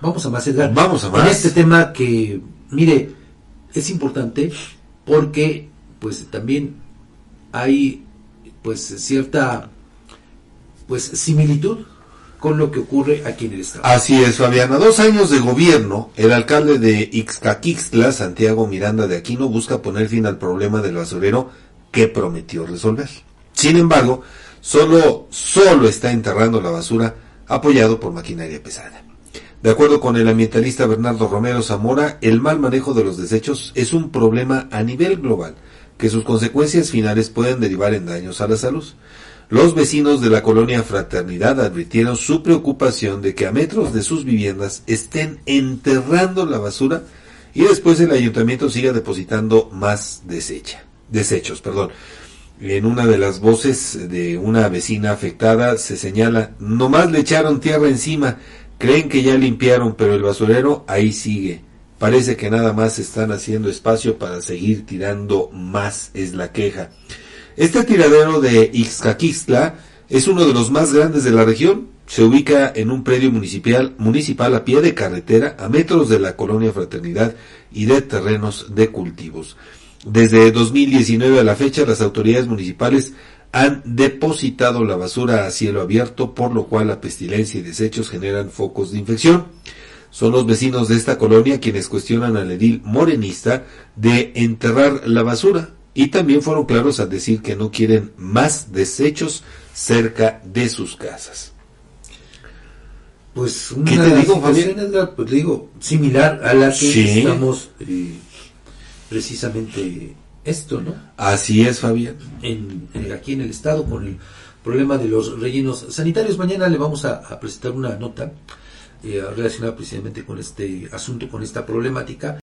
Vamos a más, Edgar. Vamos a más. En este tema que, mire, es importante porque pues también hay pues cierta pues similitud con lo que ocurre aquí en el estado. Así es, Fabiana. Dos años de gobierno, el alcalde de Ixcaquixtla, Santiago Miranda de Aquino, busca poner fin al problema del basurero que prometió resolver. Sin embargo, solo, solo está enterrando la basura apoyado por maquinaria pesada. De acuerdo con el ambientalista Bernardo Romero Zamora, el mal manejo de los desechos es un problema a nivel global, que sus consecuencias finales pueden derivar en daños a la salud. Los vecinos de la colonia Fraternidad advirtieron su preocupación de que a metros de sus viviendas estén enterrando la basura y después el ayuntamiento siga depositando más desecha, desechos. Perdón. En una de las voces de una vecina afectada se señala, nomás le echaron tierra encima, creen que ya limpiaron, pero el basurero ahí sigue. Parece que nada más están haciendo espacio para seguir tirando más, es la queja. Este tiradero de Ixcaquistla es uno de los más grandes de la región. Se ubica en un predio municipal, municipal a pie de carretera, a metros de la colonia Fraternidad y de terrenos de cultivos. Desde 2019 a la fecha, las autoridades municipales han depositado la basura a cielo abierto, por lo cual la pestilencia y desechos generan focos de infección. Son los vecinos de esta colonia quienes cuestionan al edil morenista de enterrar la basura y también fueron claros al decir que no quieren más desechos cerca de sus casas. Pues una ¿Qué te digo, Edgar, pues digo, similar a la que Sí. estamos eh, precisamente esto, ¿no? Así es, Fabián. En, en- aquí en el estado con el problema de los rellenos sanitarios. Mañana le vamos a, a presentar una nota eh, relacionada precisamente con este asunto, con esta problemática.